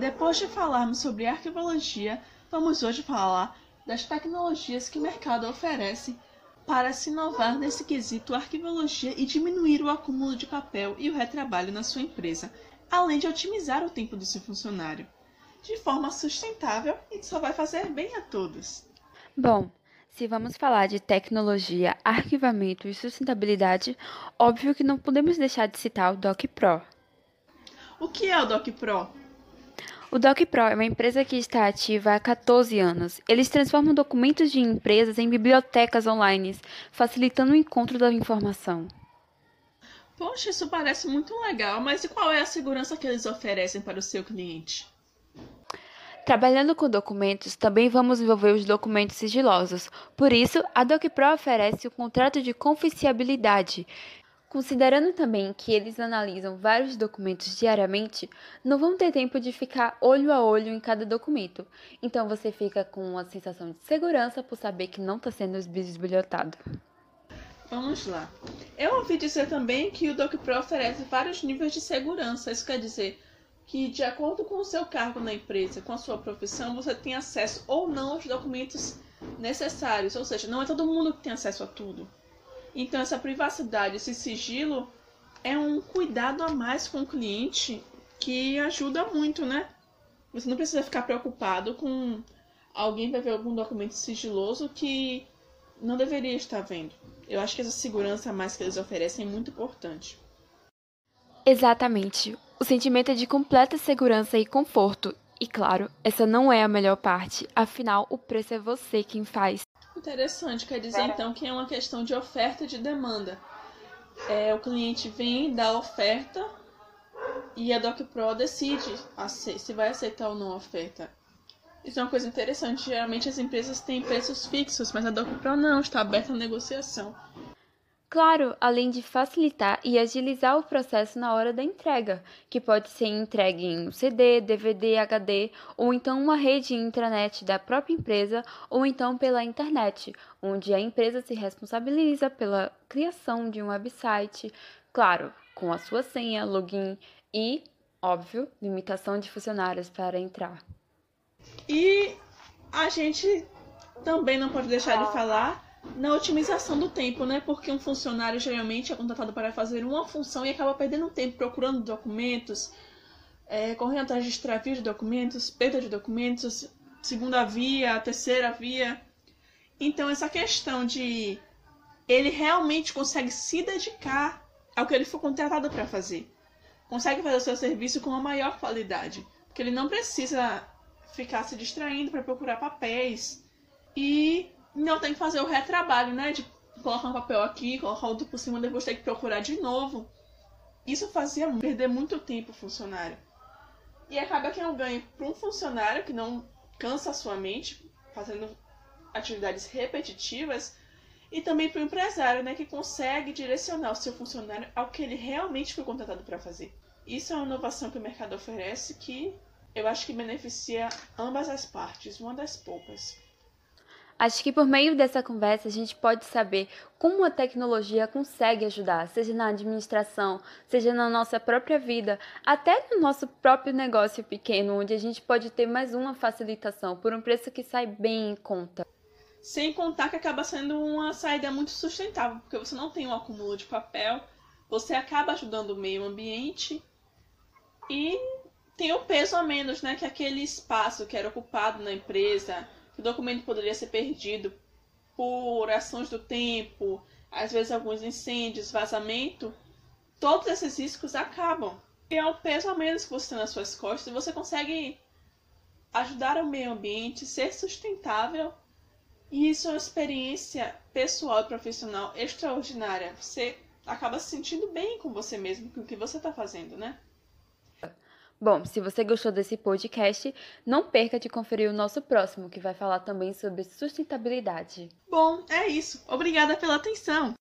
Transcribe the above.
Depois de falarmos sobre arquivologia, vamos hoje falar das tecnologias que o mercado oferece para se inovar nesse quesito arquivologia e diminuir o acúmulo de papel e o retrabalho na sua empresa, além de otimizar o tempo do seu funcionário, de forma sustentável e só vai fazer bem a todos. Bom, se vamos falar de tecnologia, arquivamento e sustentabilidade, óbvio que não podemos deixar de citar o DocPro. O que é o DocPro? O DocPro é uma empresa que está ativa há 14 anos. Eles transformam documentos de empresas em bibliotecas online, facilitando o encontro da informação. Poxa, isso parece muito legal, mas e qual é a segurança que eles oferecem para o seu cliente? Trabalhando com documentos, também vamos envolver os documentos sigilosos. Por isso, a DocPro oferece o contrato de confidencialidade, Considerando também que eles analisam vários documentos diariamente, não vão ter tempo de ficar olho a olho em cada documento. Então você fica com uma sensação de segurança por saber que não está sendo bisbilhotado. Vamos lá. Eu ouvi dizer também que o DocPro oferece vários níveis de segurança. Isso quer dizer que, de acordo com o seu cargo na empresa, com a sua profissão, você tem acesso ou não aos documentos necessários. Ou seja, não é todo mundo que tem acesso a tudo. Então, essa privacidade, esse sigilo é um cuidado a mais com o cliente que ajuda muito, né? Você não precisa ficar preocupado com alguém vai ver algum documento sigiloso que não deveria estar vendo. Eu acho que essa segurança a mais que eles oferecem é muito importante. Exatamente. O sentimento é de completa segurança e conforto. E claro, essa não é a melhor parte, afinal, o preço é você quem faz. Interessante, quer dizer então que é uma questão de oferta e de demanda. É, o cliente vem, dá a oferta e a DocPro decide se vai aceitar ou não a oferta. Isso é uma coisa interessante. Geralmente as empresas têm preços fixos, mas a DocPro não, está aberta à negociação. Claro, além de facilitar e agilizar o processo na hora da entrega, que pode ser entregue em um CD, DVD, HD, ou então uma rede intranet da própria empresa, ou então pela internet, onde a empresa se responsabiliza pela criação de um website, claro, com a sua senha, login e, óbvio, limitação de funcionários para entrar. E a gente também não pode deixar de falar na otimização do tempo, né? Porque um funcionário geralmente é contratado para fazer uma função e acaba perdendo tempo procurando documentos, é, correndo atrás de extravio de documentos, perda de documentos, segunda via, terceira via. Então essa questão de ele realmente consegue se dedicar ao que ele foi contratado para fazer. Consegue fazer o seu serviço com uma maior qualidade. Porque ele não precisa ficar se distraindo para procurar papéis. E não tem que fazer o retrabalho, né? De colocar um papel aqui, colocar outro por cima, depois ter que procurar de novo. Isso fazia perder muito tempo o funcionário. E acaba que é um ganho para um funcionário que não cansa a sua mente fazendo atividades repetitivas e também para o empresário, né, que consegue direcionar o seu funcionário ao que ele realmente foi contratado para fazer. Isso é uma inovação que o mercado oferece que eu acho que beneficia ambas as partes, uma das poucas. Acho que por meio dessa conversa a gente pode saber como a tecnologia consegue ajudar, seja na administração, seja na nossa própria vida, até no nosso próprio negócio pequeno, onde a gente pode ter mais uma facilitação por um preço que sai bem em conta. Sem contar que acaba sendo uma saída muito sustentável, porque você não tem um acúmulo de papel, você acaba ajudando o meio ambiente e tem o peso a menos, né? Que aquele espaço que era ocupado na empresa o documento poderia ser perdido por ações do tempo, às vezes alguns incêndios, vazamento, todos esses riscos acabam. E é um peso a menos que você tem nas suas costas você consegue ajudar o meio ambiente, ser sustentável. E isso é uma experiência pessoal e profissional extraordinária. Você acaba se sentindo bem com você mesmo, com o que você está fazendo, né? Bom, se você gostou desse podcast, não perca de conferir o nosso próximo, que vai falar também sobre sustentabilidade. Bom, é isso. Obrigada pela atenção.